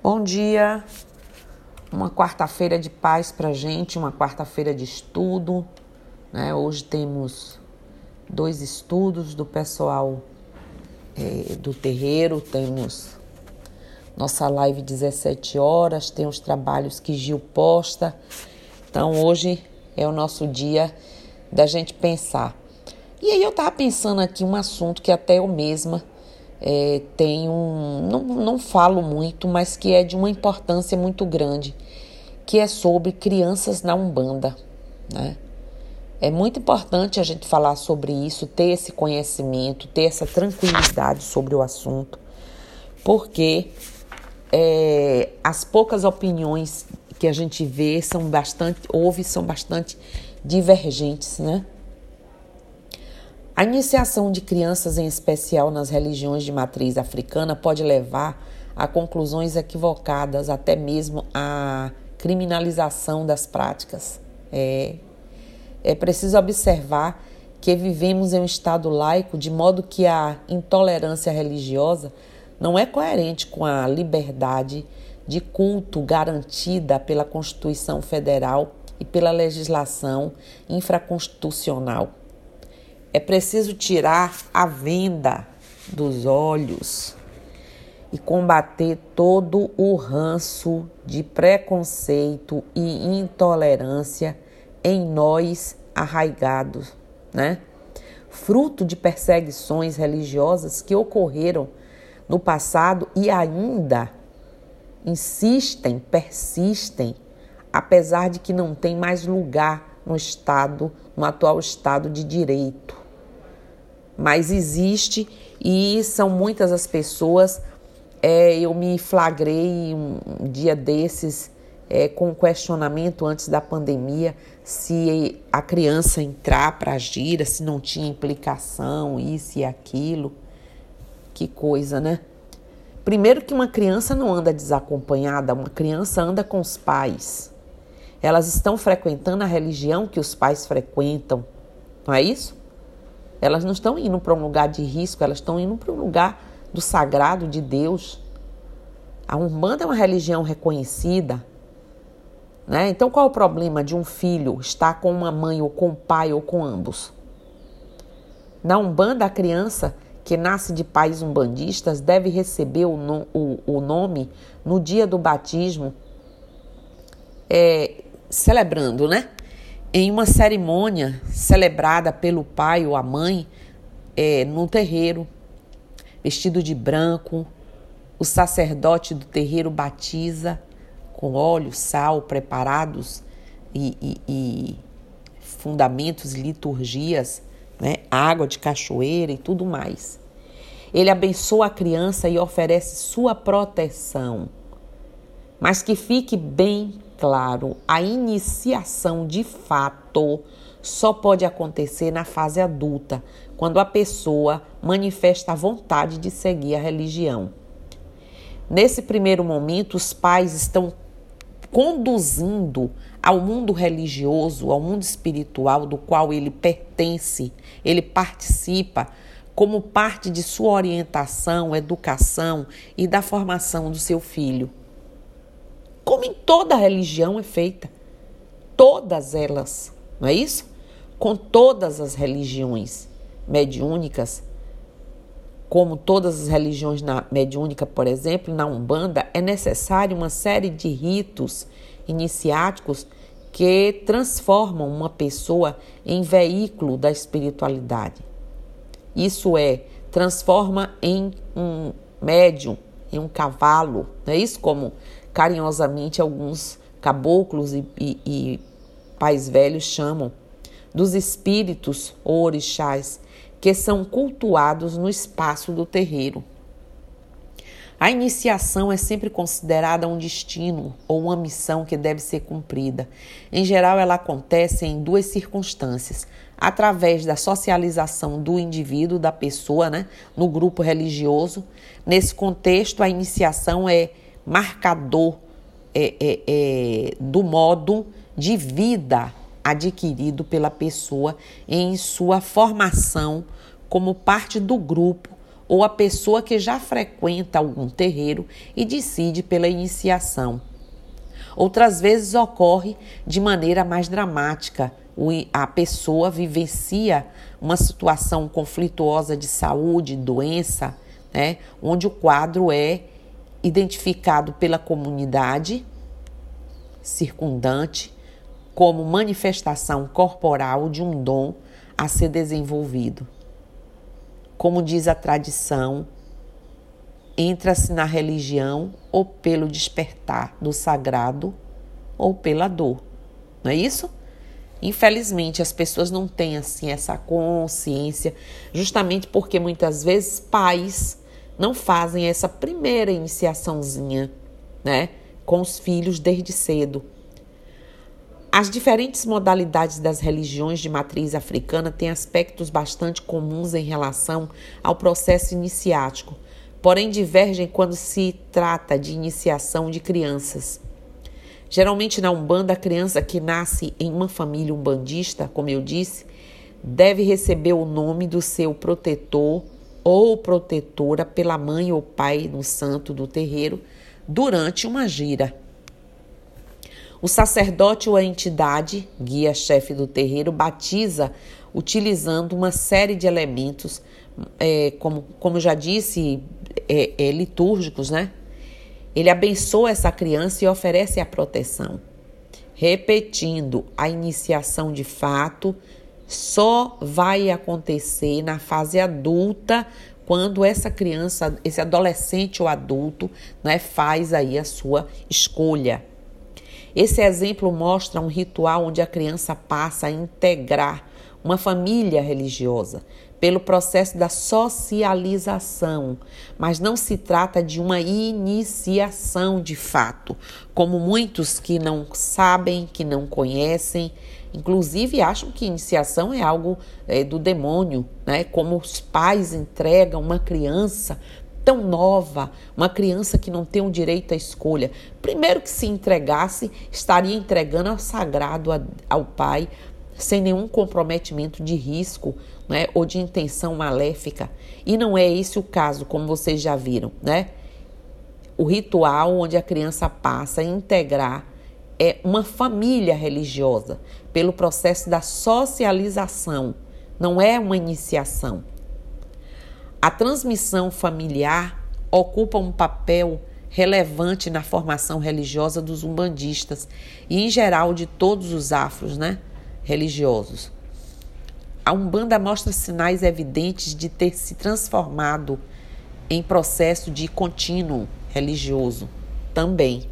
Bom dia, uma quarta-feira de paz para gente, uma quarta-feira de estudo. Né? Hoje temos dois estudos do pessoal é, do terreiro, temos nossa live 17 horas, tem os trabalhos que Gil posta. Então hoje é o nosso dia da gente pensar. E aí eu tava pensando aqui um assunto que até eu mesma é, tem um. Não, não falo muito, mas que é de uma importância muito grande, que é sobre crianças na Umbanda. Né? É muito importante a gente falar sobre isso, ter esse conhecimento, ter essa tranquilidade sobre o assunto, porque é, as poucas opiniões que a gente vê são bastante, ouve, são bastante divergentes, né? A iniciação de crianças, em especial nas religiões de matriz africana, pode levar a conclusões equivocadas, até mesmo a criminalização das práticas. É, é preciso observar que vivemos em um Estado laico, de modo que a intolerância religiosa não é coerente com a liberdade de culto garantida pela Constituição Federal e pela legislação infraconstitucional. É preciso tirar a venda dos olhos e combater todo o ranço de preconceito e intolerância em nós arraigados, né? Fruto de perseguições religiosas que ocorreram no passado e ainda insistem, persistem, apesar de que não tem mais lugar no Estado, no atual Estado de Direito mas existe e são muitas as pessoas. É, eu me flagrei um dia desses é, com questionamento antes da pandemia se a criança entrar para a gira, se não tinha implicação, isso e aquilo. Que coisa, né? Primeiro que uma criança não anda desacompanhada, uma criança anda com os pais. Elas estão frequentando a religião que os pais frequentam, não é isso? Elas não estão indo para um lugar de risco, elas estão indo para um lugar do sagrado de Deus. A Umbanda é uma religião reconhecida. Né? Então, qual é o problema de um filho estar com uma mãe, ou com um pai, ou com ambos? Na Umbanda, a criança que nasce de pais umbandistas deve receber o, no, o, o nome no dia do batismo, é, celebrando, né? Em uma cerimônia celebrada pelo pai ou a mãe é, no terreiro, vestido de branco, o sacerdote do terreiro batiza com óleo, sal preparados e, e, e fundamentos, liturgias, né? água de cachoeira e tudo mais. Ele abençoa a criança e oferece sua proteção, mas que fique bem claro, a iniciação de fato só pode acontecer na fase adulta, quando a pessoa manifesta a vontade de seguir a religião. Nesse primeiro momento, os pais estão conduzindo ao mundo religioso, ao mundo espiritual do qual ele pertence, ele participa como parte de sua orientação, educação e da formação do seu filho como em toda religião é feita. Todas elas, não é isso? Com todas as religiões mediúnicas, como todas as religiões na mediúnica, por exemplo, na Umbanda, é necessário uma série de ritos iniciáticos que transformam uma pessoa em veículo da espiritualidade. Isso é, transforma em um médium, em um cavalo, não é isso? Como carinhosamente alguns caboclos e, e, e pais velhos chamam, dos espíritos ou orixás que são cultuados no espaço do terreiro. A iniciação é sempre considerada um destino ou uma missão que deve ser cumprida. Em geral, ela acontece em duas circunstâncias: através da socialização do indivíduo, da pessoa, né, no grupo religioso. Nesse contexto, a iniciação é marcador é, é, é, do modo de vida adquirido pela pessoa em sua formação como parte do grupo ou a pessoa que já frequenta algum terreiro e decide pela iniciação. Outras vezes ocorre de maneira mais dramática. A pessoa vivencia uma situação conflituosa de saúde, doença, né, onde o quadro é identificado pela comunidade circundante como manifestação corporal de um dom a ser desenvolvido. Como diz a tradição, entra-se na religião ou pelo despertar do sagrado ou pela dor. Não é isso? Infelizmente, as pessoas não têm assim essa consciência, justamente porque muitas vezes pais não fazem essa primeira iniciaçãozinha, né, com os filhos desde cedo. As diferentes modalidades das religiões de matriz africana têm aspectos bastante comuns em relação ao processo iniciático, porém divergem quando se trata de iniciação de crianças. Geralmente na Umbanda, a criança que nasce em uma família umbandista, como eu disse, deve receber o nome do seu protetor ou protetora pela mãe ou pai no santo do terreiro durante uma gira. O sacerdote ou a entidade, guia-chefe do terreiro, batiza utilizando uma série de elementos, é, como, como já disse, é, é, litúrgicos, né? Ele abençoa essa criança e oferece a proteção. Repetindo, a iniciação de fato só vai acontecer na fase adulta quando essa criança, esse adolescente ou adulto, né, faz aí a sua escolha. Esse exemplo mostra um ritual onde a criança passa a integrar uma família religiosa pelo processo da socialização, mas não se trata de uma iniciação de fato, como muitos que não sabem, que não conhecem, inclusive acham que iniciação é algo é, do demônio, né? Como os pais entregam uma criança tão nova, uma criança que não tem o direito à escolha. Primeiro que se entregasse, estaria entregando ao sagrado ao pai, sem nenhum comprometimento de risco né, ou de intenção maléfica. E não é esse o caso, como vocês já viram, né? O ritual onde a criança passa a integrar é uma família religiosa pelo processo da socialização, não é uma iniciação. A transmissão familiar ocupa um papel relevante na formação religiosa dos umbandistas e, em geral, de todos os afros né, religiosos. A Umbanda mostra sinais evidentes de ter se transformado em processo de contínuo religioso também.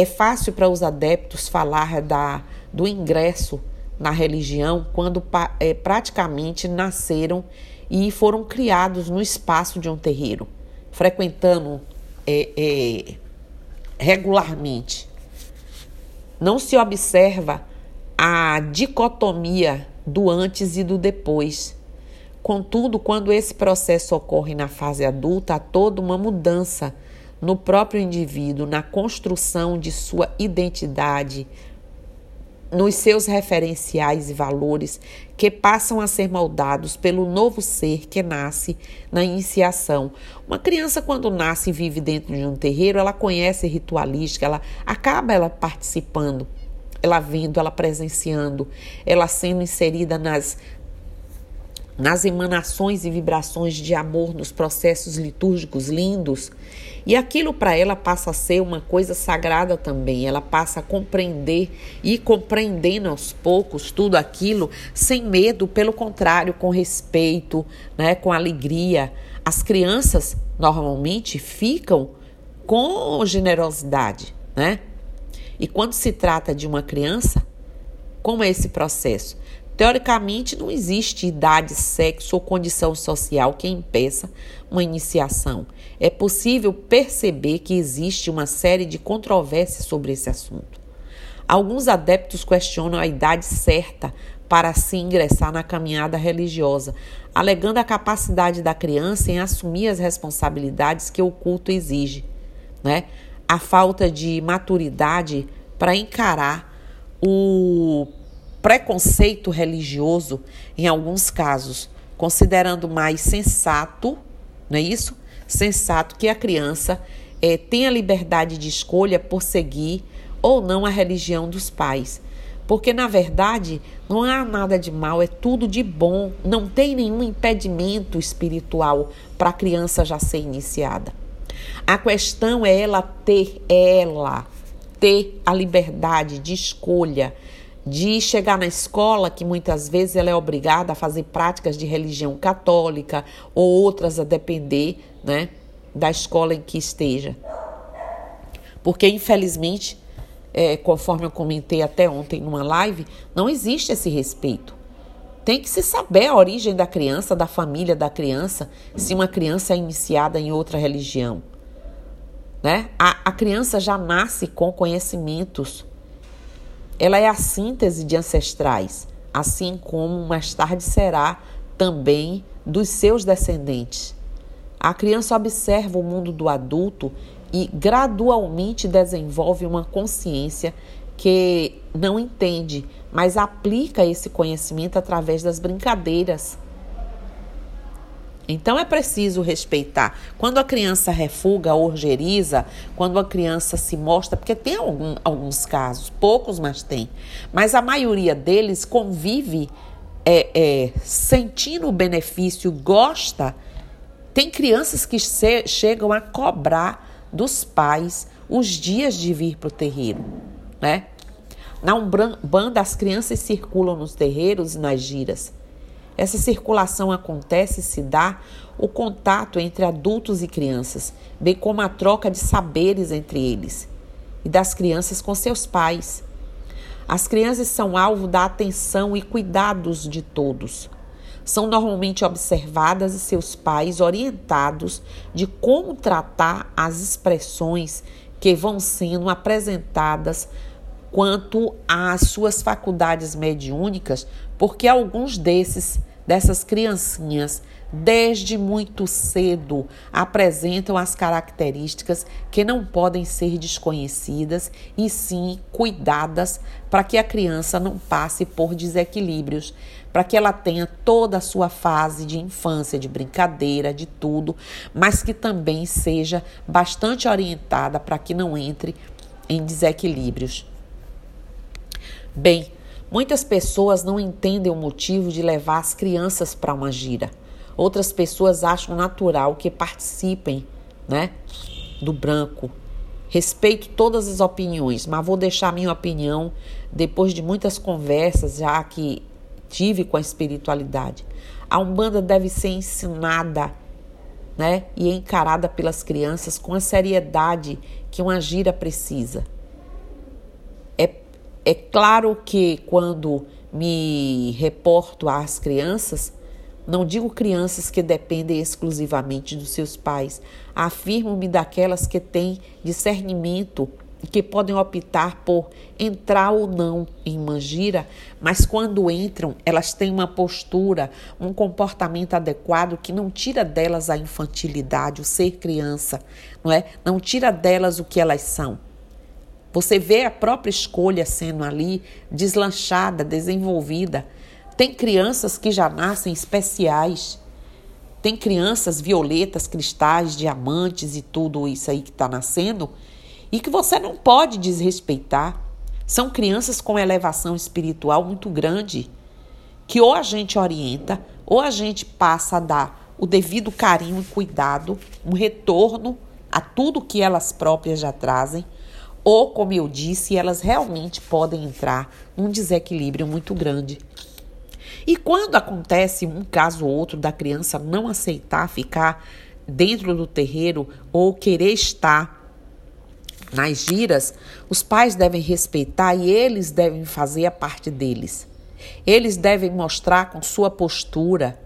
É fácil para os adeptos falar da, do ingresso na religião quando é, praticamente nasceram e foram criados no espaço de um terreiro, frequentando é, é, regularmente. Não se observa a dicotomia do antes e do depois. Contudo, quando esse processo ocorre na fase adulta, há toda uma mudança no próprio indivíduo, na construção de sua identidade, nos seus referenciais e valores que passam a ser moldados pelo novo ser que nasce na iniciação. Uma criança quando nasce e vive dentro de um terreiro, ela conhece ritualística, ela acaba ela participando, ela vendo, ela presenciando, ela sendo inserida nas nas emanações e vibrações de amor nos processos litúrgicos lindos e aquilo para ela passa a ser uma coisa sagrada também. Ela passa a compreender e compreendendo aos poucos tudo aquilo sem medo, pelo contrário, com respeito, né, com alegria. As crianças normalmente ficam com generosidade, né? E quando se trata de uma criança, como é esse processo? Teoricamente, não existe idade, sexo ou condição social que impeça uma iniciação. É possível perceber que existe uma série de controvérsias sobre esse assunto. Alguns adeptos questionam a idade certa para assim ingressar na caminhada religiosa, alegando a capacidade da criança em assumir as responsabilidades que o culto exige, né? A falta de maturidade para encarar o preconceito religioso em alguns casos, considerando mais sensato não é isso? Sensato que a criança é, tenha liberdade de escolha por seguir ou não a religião dos pais. Porque, na verdade, não há nada de mal, é tudo de bom. Não tem nenhum impedimento espiritual para a criança já ser iniciada. A questão é ela ter, ela ter a liberdade de escolha, de chegar na escola, que muitas vezes ela é obrigada a fazer práticas de religião católica ou outras a depender né, da escola em que esteja. Porque, infelizmente, é, conforme eu comentei até ontem numa live, não existe esse respeito. Tem que se saber a origem da criança, da família da criança, se uma criança é iniciada em outra religião. Né? A, a criança já nasce com conhecimentos. Ela é a síntese de ancestrais, assim como mais tarde será também dos seus descendentes. A criança observa o mundo do adulto e gradualmente desenvolve uma consciência que não entende, mas aplica esse conhecimento através das brincadeiras. Então é preciso respeitar. Quando a criança refuga, orgeriza, quando a criança se mostra, porque tem algum, alguns casos, poucos, mas tem. Mas a maioria deles convive é, é, sentindo o benefício, gosta. Tem crianças que se, chegam a cobrar dos pais os dias de vir para o terreiro, né? Na Umbanda, as crianças circulam nos terreiros e nas giras. Essa circulação acontece e se dá o contato entre adultos e crianças, bem como a troca de saberes entre eles e das crianças com seus pais. As crianças são alvo da atenção e cuidados de todos são normalmente observadas e seus pais orientados de como tratar as expressões que vão sendo apresentadas quanto às suas faculdades mediúnicas, porque alguns desses dessas criancinhas desde muito cedo apresentam as características que não podem ser desconhecidas e sim cuidadas para que a criança não passe por desequilíbrios para que ela tenha toda a sua fase de infância, de brincadeira, de tudo, mas que também seja bastante orientada para que não entre em desequilíbrios. Bem, muitas pessoas não entendem o motivo de levar as crianças para uma gira. Outras pessoas acham natural que participem, né, do branco. Respeito todas as opiniões, mas vou deixar minha opinião depois de muitas conversas, já que tive com a espiritualidade. A Umbanda deve ser ensinada né, e encarada pelas crianças com a seriedade que uma gira precisa. É, claro que quando me reporto às crianças, não digo crianças que dependem exclusivamente dos seus pais, afirmo-me daquelas que têm discernimento que podem optar por entrar ou não em Mangira, mas quando entram, elas têm uma postura, um comportamento adequado que não tira delas a infantilidade, o ser criança, não é? Não tira delas o que elas são. Você vê a própria escolha sendo ali deslanchada, desenvolvida. Tem crianças que já nascem especiais. Tem crianças violetas, cristais, diamantes e tudo isso aí que está nascendo e que você não pode desrespeitar. São crianças com elevação espiritual muito grande, que ou a gente orienta, ou a gente passa a dar o devido carinho e cuidado, um retorno a tudo que elas próprias já trazem, ou, como eu disse, elas realmente podem entrar num desequilíbrio muito grande. E quando acontece um caso ou outro da criança não aceitar ficar dentro do terreiro ou querer estar nas giras, os pais devem respeitar e eles devem fazer a parte deles. Eles devem mostrar com sua postura,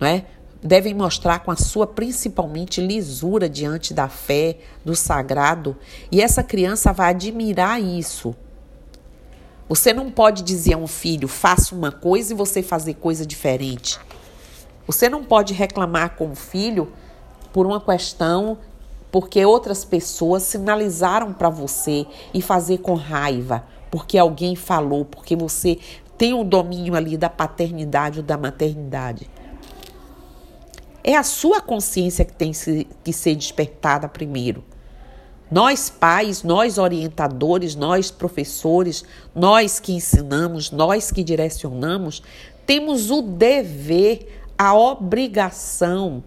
né? Devem mostrar com a sua principalmente lisura diante da fé, do sagrado, e essa criança vai admirar isso. Você não pode dizer a um filho, faça uma coisa e você fazer coisa diferente. Você não pode reclamar com o filho por uma questão porque outras pessoas sinalizaram para você e fazer com raiva, porque alguém falou, porque você tem o domínio ali da paternidade ou da maternidade. É a sua consciência que tem que ser despertada primeiro. Nós pais, nós orientadores, nós professores, nós que ensinamos, nós que direcionamos, temos o dever, a obrigação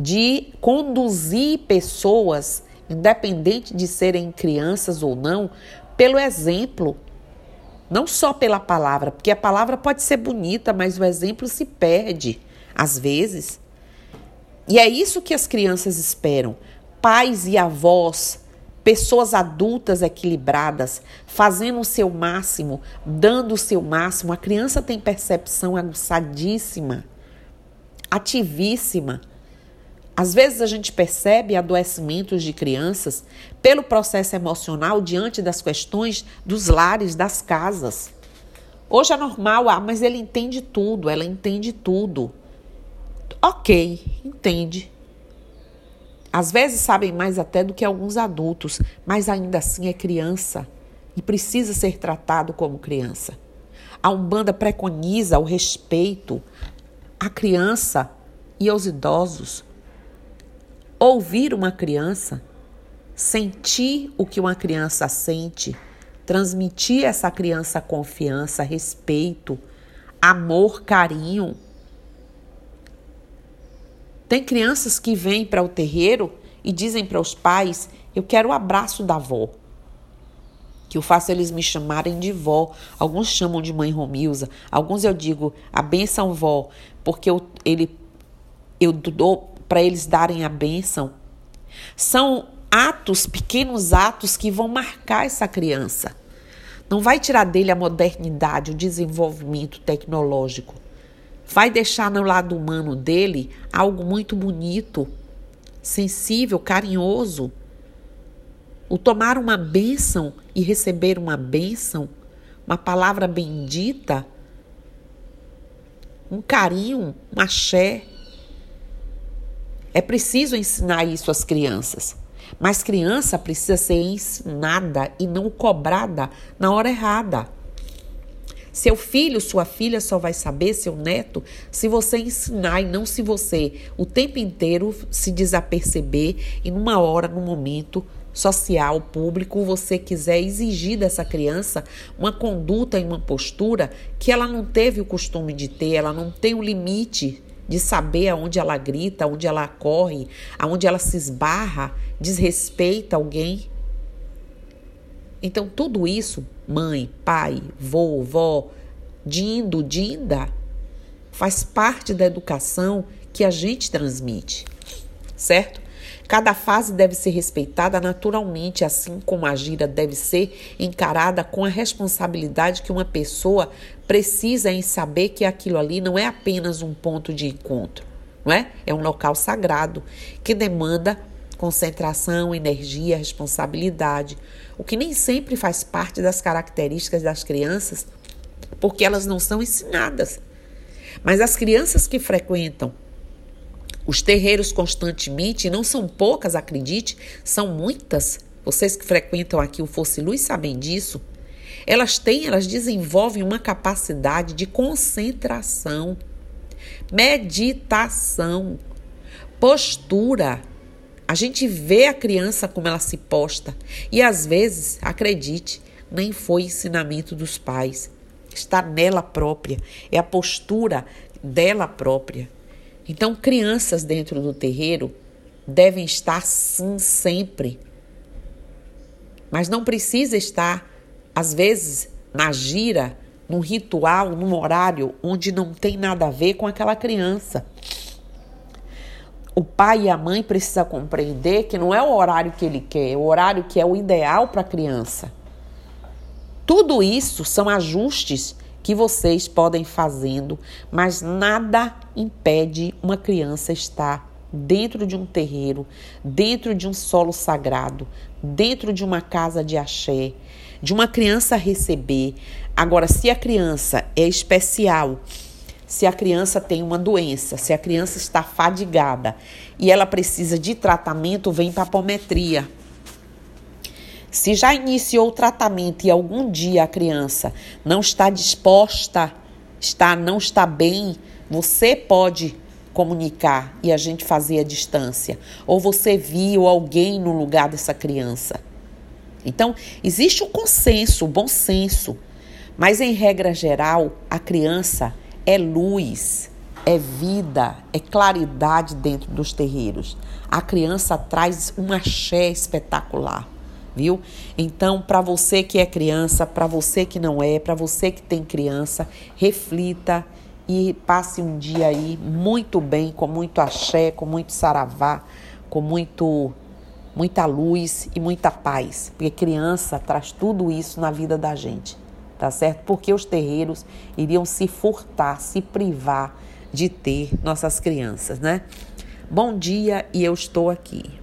de conduzir pessoas, independente de serem crianças ou não, pelo exemplo. Não só pela palavra, porque a palavra pode ser bonita, mas o exemplo se perde, às vezes. E é isso que as crianças esperam. Pais e avós pessoas adultas equilibradas, fazendo o seu máximo, dando o seu máximo. A criança tem percepção aguçadíssima, ativíssima. Às vezes a gente percebe adoecimentos de crianças pelo processo emocional diante das questões dos lares, das casas. Hoje é normal, ah, mas ele entende tudo, ela entende tudo. Ok, entende. Às vezes sabem mais até do que alguns adultos, mas ainda assim é criança e precisa ser tratado como criança. A Umbanda preconiza o respeito à criança e aos idosos. Ouvir uma criança, sentir o que uma criança sente, transmitir a essa criança confiança, respeito, amor, carinho tem crianças que vêm para o terreiro e dizem para os pais: Eu quero o abraço da avó. Que eu faço eles me chamarem de vó. Alguns chamam de mãe Romilza. Alguns eu digo a benção vó, porque eu, ele, eu dou para eles darem a benção. São atos, pequenos atos que vão marcar essa criança. Não vai tirar dele a modernidade, o desenvolvimento tecnológico vai deixar no lado humano dele algo muito bonito, sensível, carinhoso. O tomar uma bênção e receber uma bênção, uma palavra bendita, um carinho, um axé. É preciso ensinar isso às crianças. Mas criança precisa ser ensinada e não cobrada na hora errada. Seu filho, sua filha só vai saber, seu neto, se você ensinar e não se você o tempo inteiro se desaperceber e numa hora, num momento social, público, você quiser exigir dessa criança uma conduta e uma postura que ela não teve o costume de ter, ela não tem o limite de saber aonde ela grita, aonde ela corre, aonde ela se esbarra, desrespeita alguém. Então, tudo isso, mãe, pai, vô, vó, dindo, dinda, faz parte da educação que a gente transmite, certo? Cada fase deve ser respeitada naturalmente, assim como a gira deve ser encarada com a responsabilidade que uma pessoa precisa em saber que aquilo ali não é apenas um ponto de encontro, não é? É um local sagrado que demanda concentração, energia, responsabilidade, o que nem sempre faz parte das características das crianças, porque elas não são ensinadas. Mas as crianças que frequentam os terreiros constantemente, não são poucas, acredite, são muitas. Vocês que frequentam aqui o Fosse Luz sabem disso. Elas têm, elas desenvolvem uma capacidade de concentração, meditação, postura, a gente vê a criança como ela se posta e às vezes, acredite, nem foi ensinamento dos pais. Está nela própria, é a postura dela própria. Então, crianças dentro do terreiro devem estar sim sempre. Mas não precisa estar, às vezes, na gira, num ritual, num horário onde não tem nada a ver com aquela criança o pai e a mãe precisam compreender que não é o horário que ele quer, é o horário que é o ideal para a criança. Tudo isso são ajustes que vocês podem fazendo, mas nada impede uma criança estar dentro de um terreiro, dentro de um solo sagrado, dentro de uma casa de axé, de uma criança receber. Agora, se a criança é especial, se a criança tem uma doença, se a criança está fadigada e ela precisa de tratamento, vem para apometria. Se já iniciou o tratamento e algum dia a criança não está disposta, está não está bem, você pode comunicar e a gente fazer a distância. Ou você viu alguém no lugar dessa criança. Então, existe um consenso, um bom senso. Mas, em regra geral, a criança é luz, é vida, é claridade dentro dos terreiros. A criança traz um axé espetacular, viu? Então, para você que é criança, para você que não é, para você que tem criança, reflita e passe um dia aí muito bem, com muito axé, com muito saravá, com muito muita luz e muita paz, porque criança traz tudo isso na vida da gente, tá certo? Porque os terreiros iriam se furtar, se privar de ter nossas crianças, né? Bom dia e eu estou aqui.